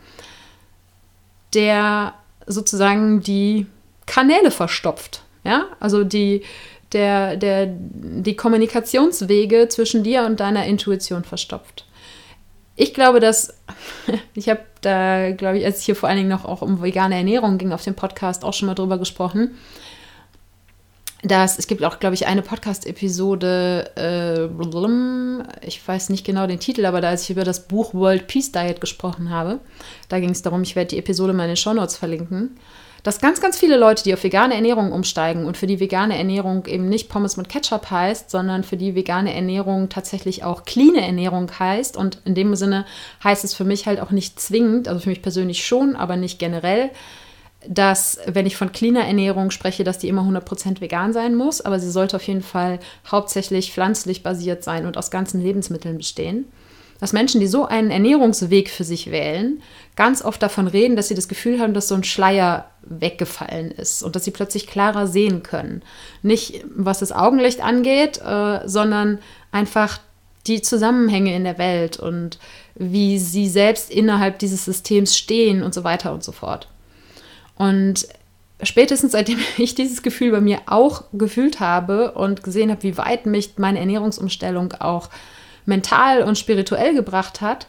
der sozusagen die Kanäle verstopft. Ja, also die, der, der, die Kommunikationswege zwischen dir und deiner Intuition verstopft. Ich glaube, dass, ich habe da, glaube ich, als es hier vor allen Dingen noch auch um vegane Ernährung ging, auf dem Podcast auch schon mal drüber gesprochen, dass es gibt auch, glaube ich, eine Podcast-Episode, äh, ich weiß nicht genau den Titel, aber da als ich über das Buch World Peace Diet gesprochen habe, da ging es darum, ich werde die Episode mal in den Shownotes verlinken, dass ganz, ganz viele Leute, die auf vegane Ernährung umsteigen und für die vegane Ernährung eben nicht Pommes mit Ketchup heißt, sondern für die vegane Ernährung tatsächlich auch clean Ernährung heißt. Und in dem Sinne heißt es für mich halt auch nicht zwingend, also für mich persönlich schon, aber nicht generell, dass, wenn ich von cleaner Ernährung spreche, dass die immer 100% vegan sein muss, aber sie sollte auf jeden Fall hauptsächlich pflanzlich basiert sein und aus ganzen Lebensmitteln bestehen dass Menschen, die so einen Ernährungsweg für sich wählen, ganz oft davon reden, dass sie das Gefühl haben, dass so ein Schleier weggefallen ist und dass sie plötzlich klarer sehen können. Nicht was das Augenlicht angeht, äh, sondern einfach die Zusammenhänge in der Welt und wie sie selbst innerhalb dieses Systems stehen und so weiter und so fort. Und spätestens seitdem ich dieses Gefühl bei mir auch gefühlt habe und gesehen habe, wie weit mich meine Ernährungsumstellung auch mental und spirituell gebracht hat,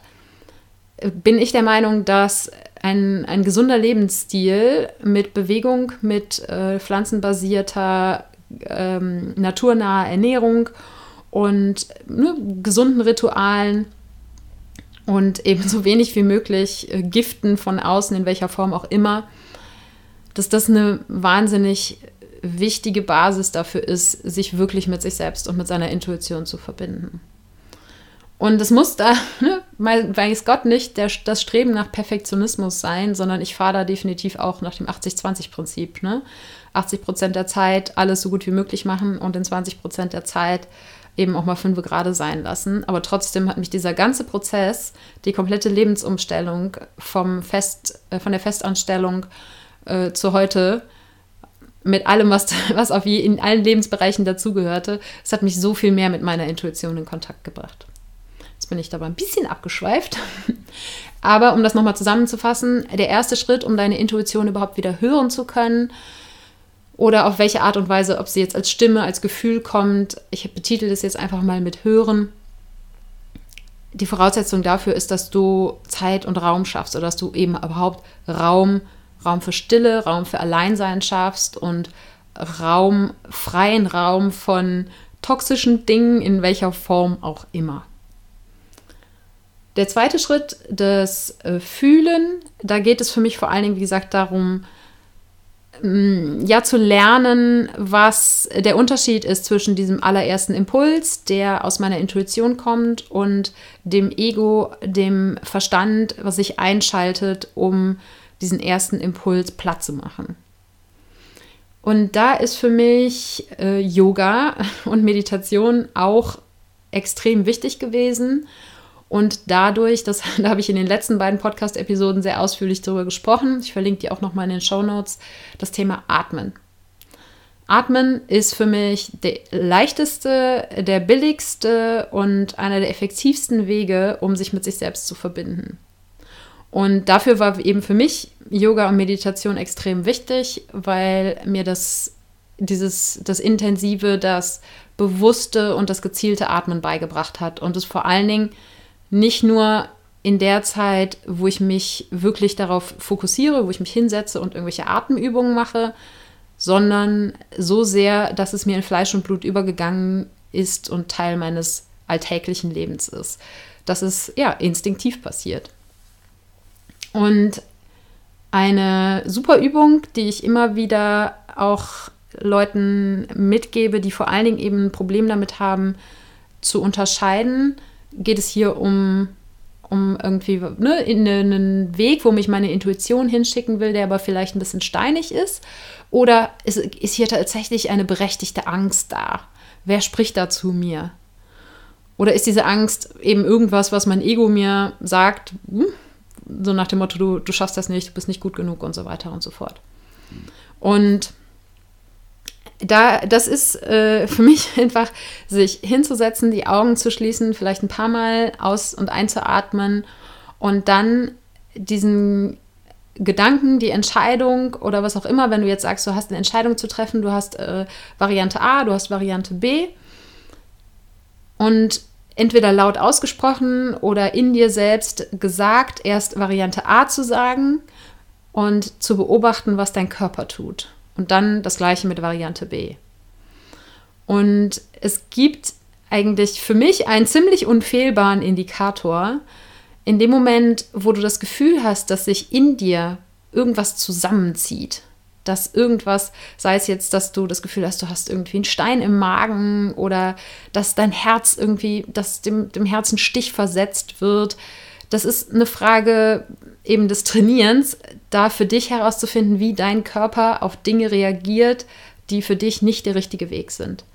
bin ich der Meinung, dass ein, ein gesunder Lebensstil mit Bewegung, mit äh, pflanzenbasierter, ähm, naturnaher Ernährung und ne, gesunden Ritualen und eben so wenig wie möglich äh, Giften von außen, in welcher Form auch immer, dass das eine wahnsinnig wichtige Basis dafür ist, sich wirklich mit sich selbst und mit seiner Intuition zu verbinden. Und es muss da, ne, weiß Gott nicht, der, das Streben nach Perfektionismus sein, sondern ich fahre da definitiv auch nach dem 80-20-Prinzip. Ne? 80 Prozent der Zeit alles so gut wie möglich machen und in 20 Prozent der Zeit eben auch mal fünf gerade sein lassen. Aber trotzdem hat mich dieser ganze Prozess, die komplette Lebensumstellung vom Fest, äh, von der Festanstellung äh, zu heute, mit allem, was, was auf je, in allen Lebensbereichen dazugehörte, es hat mich so viel mehr mit meiner Intuition in Kontakt gebracht bin ich dabei ein bisschen abgeschweift. Aber um das nochmal zusammenzufassen, der erste Schritt, um deine Intuition überhaupt wieder hören zu können, oder auf welche Art und Weise, ob sie jetzt als Stimme, als Gefühl kommt, ich betitel das jetzt einfach mal mit Hören. Die Voraussetzung dafür ist, dass du Zeit und Raum schaffst oder dass du eben überhaupt Raum, Raum für Stille, Raum für Alleinsein schaffst und Raum, freien Raum von toxischen Dingen in welcher Form auch immer. Der zweite Schritt, das äh, Fühlen, da geht es für mich vor allen Dingen, wie gesagt, darum, mm, ja, zu lernen, was der Unterschied ist zwischen diesem allerersten Impuls, der aus meiner Intuition kommt, und dem Ego, dem Verstand, was sich einschaltet, um diesen ersten Impuls platt zu machen. Und da ist für mich äh, Yoga und Meditation auch extrem wichtig gewesen und dadurch, das, da habe ich in den letzten beiden Podcast-Episoden sehr ausführlich darüber gesprochen, ich verlinke die auch nochmal in den Show Notes, das Thema Atmen. Atmen ist für mich der leichteste, der billigste und einer der effektivsten Wege, um sich mit sich selbst zu verbinden. Und dafür war eben für mich Yoga und Meditation extrem wichtig, weil mir das, dieses, das intensive, das bewusste und das gezielte Atmen beigebracht hat und es vor allen Dingen nicht nur in der Zeit, wo ich mich wirklich darauf fokussiere, wo ich mich hinsetze und irgendwelche Atemübungen mache, sondern so sehr, dass es mir in Fleisch und Blut übergegangen ist und Teil meines alltäglichen Lebens ist. Das ist ja instinktiv passiert. Und eine super Übung, die ich immer wieder auch Leuten mitgebe, die vor allen Dingen eben ein Problem damit haben, zu unterscheiden, geht es hier um, um irgendwie ne, in einen Weg, wo mich meine Intuition hinschicken will, der aber vielleicht ein bisschen steinig ist? Oder ist, ist hier tatsächlich eine berechtigte Angst da? Wer spricht da zu mir? Oder ist diese Angst eben irgendwas, was mein Ego mir sagt, hm, so nach dem Motto, du, du schaffst das nicht, du bist nicht gut genug und so weiter und so fort. Und da, das ist äh, für mich einfach, sich hinzusetzen, die Augen zu schließen, vielleicht ein paar Mal aus- und einzuatmen und dann diesen Gedanken, die Entscheidung oder was auch immer, wenn du jetzt sagst, du hast eine Entscheidung zu treffen, du hast äh, Variante A, du hast Variante B und entweder laut ausgesprochen oder in dir selbst gesagt, erst Variante A zu sagen und zu beobachten, was dein Körper tut. Und dann das gleiche mit Variante B. Und es gibt eigentlich für mich einen ziemlich unfehlbaren Indikator, in dem Moment, wo du das Gefühl hast, dass sich in dir irgendwas zusammenzieht, dass irgendwas, sei es jetzt, dass du das Gefühl hast, du hast irgendwie einen Stein im Magen oder dass dein Herz irgendwie, dass dem, dem Herzen Stich versetzt wird. Das ist eine Frage eben des Trainierens, da für dich herauszufinden, wie dein Körper auf Dinge reagiert, die für dich nicht der richtige Weg sind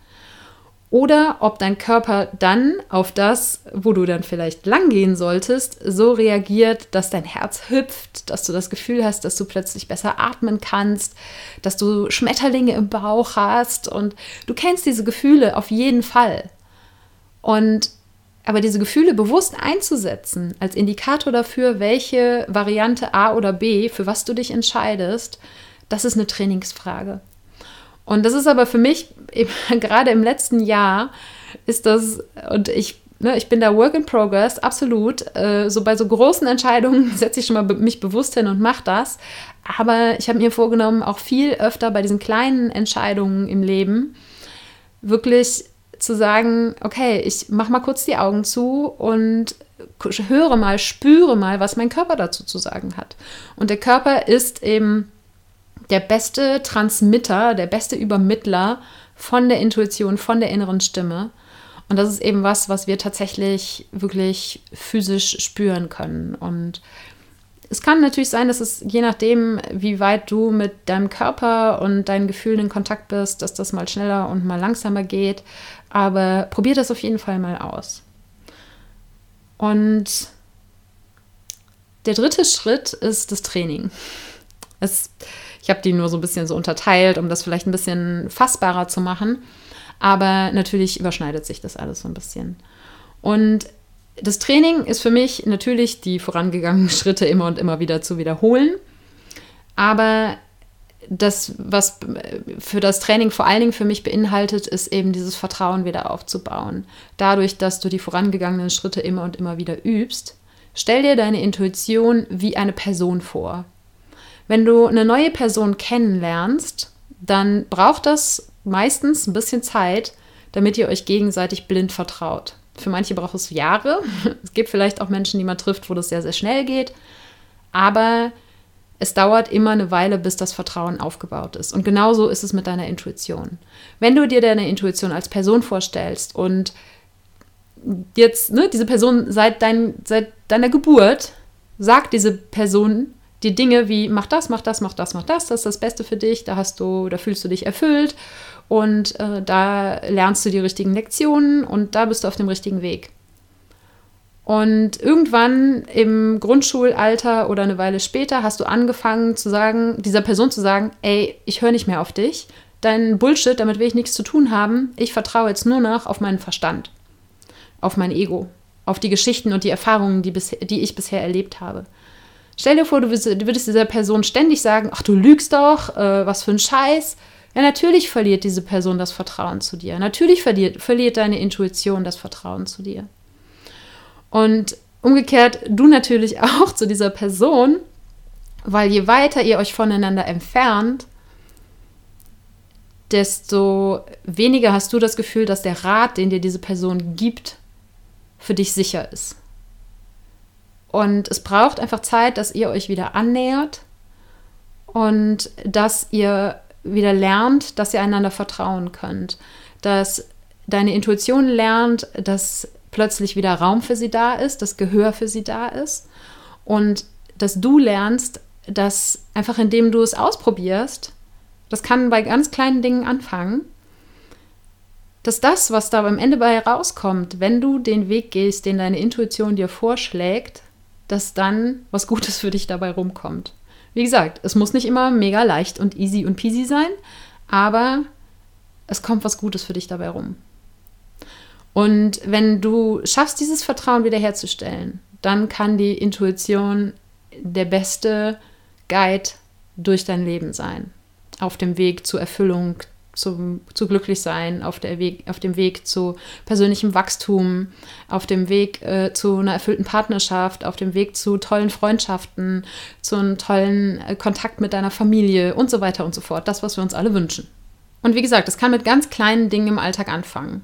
oder ob dein Körper dann auf das, wo du dann vielleicht lang gehen solltest, so reagiert, dass dein Herz hüpft, dass du das Gefühl hast, dass du plötzlich besser atmen kannst, dass du Schmetterlinge im Bauch hast und du kennst diese Gefühle auf jeden Fall. Und aber diese Gefühle bewusst einzusetzen als Indikator dafür, welche Variante A oder B, für was du dich entscheidest, das ist eine Trainingsfrage. Und das ist aber für mich, eben, gerade im letzten Jahr, ist das, und ich, ne, ich bin da Work in Progress, absolut. Äh, so bei so großen Entscheidungen setze ich schon mal mich bewusst hin und mache das. Aber ich habe mir vorgenommen, auch viel öfter bei diesen kleinen Entscheidungen im Leben wirklich zu sagen, okay, ich mache mal kurz die Augen zu und höre mal, spüre mal, was mein Körper dazu zu sagen hat. Und der Körper ist eben der beste Transmitter, der beste Übermittler von der Intuition, von der inneren Stimme. Und das ist eben was, was wir tatsächlich wirklich physisch spüren können. Und es kann natürlich sein, dass es je nachdem, wie weit du mit deinem Körper und deinen Gefühlen in Kontakt bist, dass das mal schneller und mal langsamer geht. Aber probier das auf jeden Fall mal aus. Und der dritte Schritt ist das Training. Es ich habe die nur so ein bisschen so unterteilt, um das vielleicht ein bisschen fassbarer zu machen. Aber natürlich überschneidet sich das alles so ein bisschen. Und das Training ist für mich natürlich die vorangegangenen Schritte immer und immer wieder zu wiederholen. Aber das, was für das Training vor allen Dingen für mich beinhaltet, ist eben dieses Vertrauen wieder aufzubauen. Dadurch, dass du die vorangegangenen Schritte immer und immer wieder übst, stell dir deine Intuition wie eine Person vor. Wenn du eine neue Person kennenlernst, dann braucht das meistens ein bisschen Zeit, damit ihr euch gegenseitig blind vertraut. Für manche braucht es Jahre. Es gibt vielleicht auch Menschen, die man trifft, wo das sehr, sehr schnell geht. Aber es dauert immer eine Weile, bis das Vertrauen aufgebaut ist. Und genauso ist es mit deiner Intuition. Wenn du dir deine Intuition als Person vorstellst und jetzt, ne, diese Person seit, dein, seit deiner Geburt sagt diese Person die Dinge wie mach das, mach das, mach das, mach das, das ist das Beste für dich, da hast du, da fühlst du dich erfüllt und äh, da lernst du die richtigen Lektionen und da bist du auf dem richtigen Weg. Und irgendwann im Grundschulalter oder eine Weile später hast du angefangen zu sagen, dieser Person zu sagen, ey, ich höre nicht mehr auf dich, dein Bullshit, damit will ich nichts zu tun haben, ich vertraue jetzt nur noch auf meinen Verstand, auf mein Ego, auf die Geschichten und die Erfahrungen, die, bis, die ich bisher erlebt habe. Stell dir vor, du würdest dieser Person ständig sagen, ach du lügst doch, äh, was für ein Scheiß. Ja, natürlich verliert diese Person das Vertrauen zu dir. Natürlich verliert, verliert deine Intuition das Vertrauen zu dir. Und umgekehrt, du natürlich auch zu dieser Person, weil je weiter ihr euch voneinander entfernt, desto weniger hast du das Gefühl, dass der Rat, den dir diese Person gibt, für dich sicher ist. Und es braucht einfach Zeit, dass ihr euch wieder annähert und dass ihr wieder lernt, dass ihr einander vertrauen könnt. Dass deine Intuition lernt, dass plötzlich wieder Raum für sie da ist, dass Gehör für sie da ist. Und dass du lernst, dass einfach indem du es ausprobierst, das kann bei ganz kleinen Dingen anfangen, dass das, was da am Ende bei rauskommt, wenn du den Weg gehst, den deine Intuition dir vorschlägt, dass dann was Gutes für dich dabei rumkommt. Wie gesagt, es muss nicht immer mega leicht und easy und peasy sein, aber es kommt was Gutes für dich dabei rum. Und wenn du schaffst, dieses Vertrauen wiederherzustellen, dann kann die Intuition der beste Guide durch dein Leben sein. Auf dem Weg zur Erfüllung, zum, zu Glücklichsein, auf, der Weg, auf dem Weg zu persönlichem Wachstum, auf dem Weg äh, zu einer erfüllten Partnerschaft, auf dem Weg zu tollen Freundschaften, zu einem tollen äh, Kontakt mit deiner Familie und so weiter und so fort. Das, was wir uns alle wünschen. Und wie gesagt, es kann mit ganz kleinen Dingen im Alltag anfangen.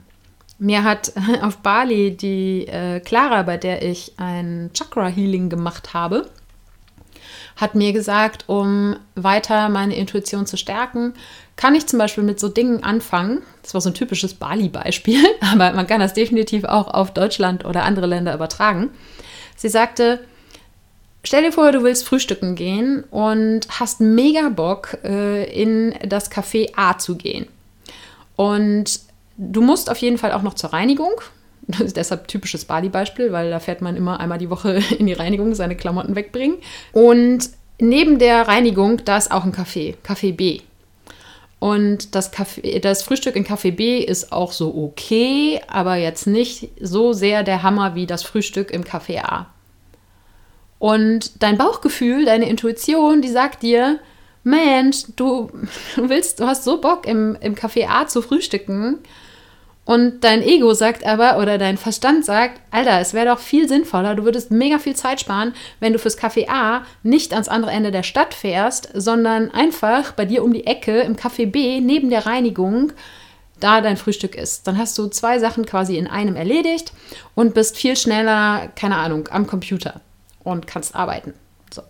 Mir hat auf Bali die äh, Clara, bei der ich ein Chakra-Healing gemacht habe, hat mir gesagt, um weiter meine Intuition zu stärken, kann ich zum Beispiel mit so Dingen anfangen. Das war so ein typisches Bali-Beispiel, aber man kann das definitiv auch auf Deutschland oder andere Länder übertragen. Sie sagte, stell dir vor, du willst frühstücken gehen und hast mega Bock, äh, in das Café A zu gehen. Und du musst auf jeden Fall auch noch zur Reinigung. Das ist deshalb typisches Bali-Beispiel, weil da fährt man immer einmal die Woche in die Reinigung, seine Klamotten wegbringen. Und neben der Reinigung, da ist auch ein Café, Café B. Und das, Café, das Frühstück in Café B ist auch so okay, aber jetzt nicht so sehr der Hammer wie das Frühstück im Café A. Und dein Bauchgefühl, deine Intuition, die sagt dir, Mensch, du, willst, du hast so Bock im, im Café A zu frühstücken und dein Ego sagt aber, oder dein Verstand sagt, Alter, es wäre doch viel sinnvoller, du würdest mega viel Zeit sparen, wenn du fürs Café A nicht ans andere Ende der Stadt fährst, sondern einfach bei dir um die Ecke im Café B neben der Reinigung da dein Frühstück ist. Dann hast du zwei Sachen quasi in einem erledigt und bist viel schneller, keine Ahnung, am Computer und kannst arbeiten. So.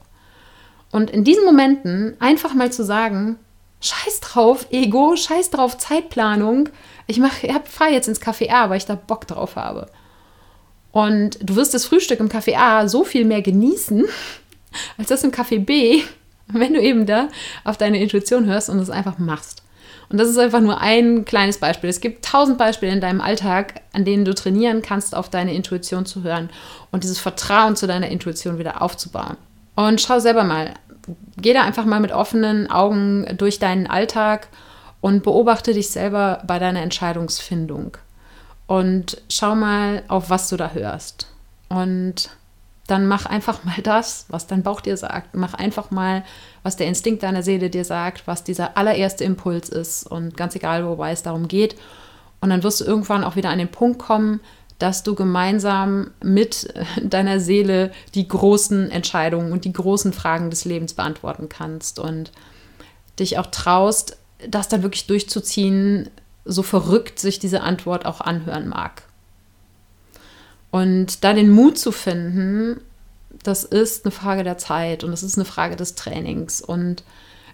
Und in diesen Momenten einfach mal zu sagen, Scheiß drauf, Ego, scheiß drauf, Zeitplanung. Ich fahre jetzt ins Café A, weil ich da Bock drauf habe. Und du wirst das Frühstück im Café A so viel mehr genießen, als das im Café B, wenn du eben da auf deine Intuition hörst und es einfach machst. Und das ist einfach nur ein kleines Beispiel. Es gibt tausend Beispiele in deinem Alltag, an denen du trainieren kannst, auf deine Intuition zu hören und dieses Vertrauen zu deiner Intuition wieder aufzubauen. Und schau selber mal, geh da einfach mal mit offenen Augen durch deinen Alltag und beobachte dich selber bei deiner Entscheidungsfindung. Und schau mal, auf was du da hörst. Und dann mach einfach mal das, was dein Bauch dir sagt. Mach einfach mal, was der Instinkt deiner Seele dir sagt, was dieser allererste Impuls ist. Und ganz egal, wobei es darum geht. Und dann wirst du irgendwann auch wieder an den Punkt kommen, dass du gemeinsam mit deiner Seele die großen Entscheidungen und die großen Fragen des Lebens beantworten kannst und dich auch traust, das dann wirklich durchzuziehen, so verrückt sich diese Antwort auch anhören mag. Und da den Mut zu finden, das ist eine Frage der Zeit und es ist eine Frage des Trainings und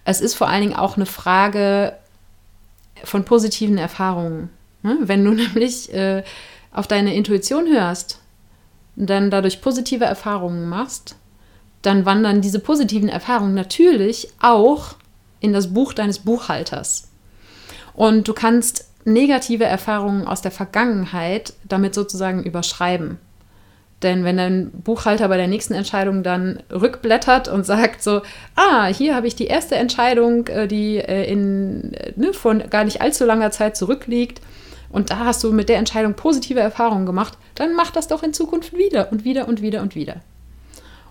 es ist vor allen Dingen auch eine Frage von positiven Erfahrungen. Ne? Wenn du nämlich äh, auf deine Intuition hörst, dann dadurch positive Erfahrungen machst, dann wandern diese positiven Erfahrungen natürlich auch in das Buch deines Buchhalters. Und du kannst negative Erfahrungen aus der Vergangenheit damit sozusagen überschreiben. Denn wenn dein Buchhalter bei der nächsten Entscheidung dann rückblättert und sagt so, ah, hier habe ich die erste Entscheidung, äh, die äh, in, ne, von gar nicht allzu langer Zeit zurückliegt, und da hast du mit der Entscheidung positive Erfahrungen gemacht, dann mach das doch in Zukunft wieder und wieder und wieder und wieder.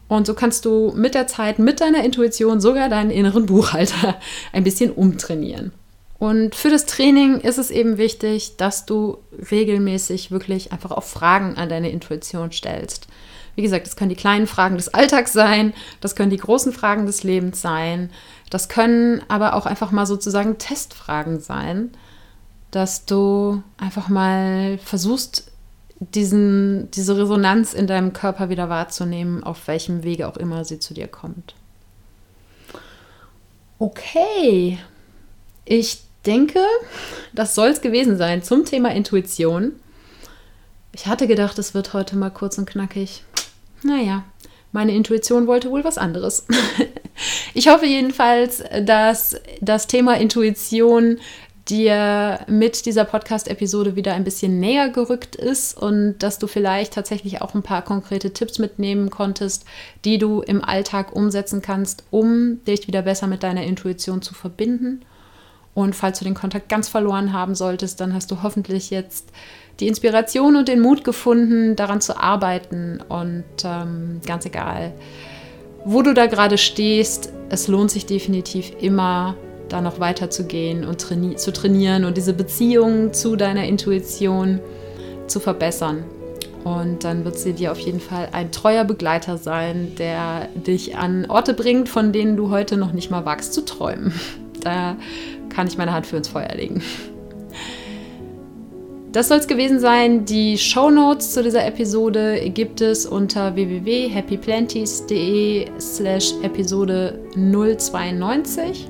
Und so kannst du mit der Zeit, mit deiner Intuition sogar deinen inneren Buchhalter ein bisschen umtrainieren. Und für das Training ist es eben wichtig, dass du regelmäßig wirklich einfach auch Fragen an deine Intuition stellst. Wie gesagt, das können die kleinen Fragen des Alltags sein, das können die großen Fragen des Lebens sein, das können aber auch einfach mal sozusagen Testfragen sein, dass du einfach mal versuchst, diesen, diese Resonanz in deinem Körper wieder wahrzunehmen, auf welchem Wege auch immer sie zu dir kommt. Okay, ich denke, das soll es gewesen sein zum Thema Intuition. Ich hatte gedacht, es wird heute mal kurz und knackig. Naja, meine Intuition wollte wohl was anderes. ich hoffe jedenfalls, dass das Thema Intuition dir mit dieser Podcast-Episode wieder ein bisschen näher gerückt ist und dass du vielleicht tatsächlich auch ein paar konkrete Tipps mitnehmen konntest, die du im Alltag umsetzen kannst, um dich wieder besser mit deiner Intuition zu verbinden. Und falls du den Kontakt ganz verloren haben solltest, dann hast du hoffentlich jetzt die Inspiration und den Mut gefunden, daran zu arbeiten. Und ähm, ganz egal, wo du da gerade stehst, es lohnt sich definitiv immer, da noch weiter zu gehen und traini zu trainieren und diese Beziehung zu deiner Intuition zu verbessern. Und dann wird sie dir auf jeden Fall ein treuer Begleiter sein, der dich an Orte bringt, von denen du heute noch nicht mal wagst zu träumen. Da kann ich meine Hand für ins Feuer legen. Das soll es gewesen sein. Die Show Notes zu dieser Episode gibt es unter www.happyplanties.de slash Episode 092.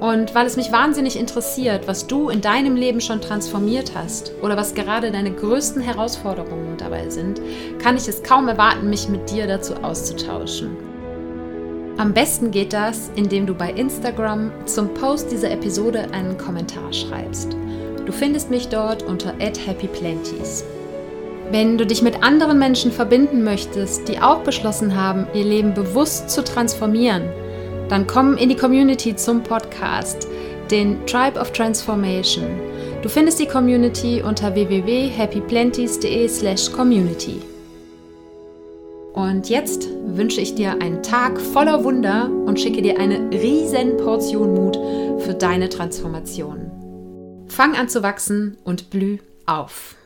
Und weil es mich wahnsinnig interessiert, was du in deinem Leben schon transformiert hast oder was gerade deine größten Herausforderungen dabei sind, kann ich es kaum erwarten, mich mit dir dazu auszutauschen. Am besten geht das, indem du bei Instagram zum Post dieser Episode einen Kommentar schreibst. Du findest mich dort unter @happyplenties. Wenn du dich mit anderen Menschen verbinden möchtest, die auch beschlossen haben, ihr Leben bewusst zu transformieren, dann komm in die Community zum Podcast, den Tribe of Transformation. Du findest die Community unter www.happyplenties.de/community. Und jetzt wünsche ich dir einen Tag voller Wunder und schicke dir eine riesen Portion Mut für deine Transformation. Fang an zu wachsen und blüh auf.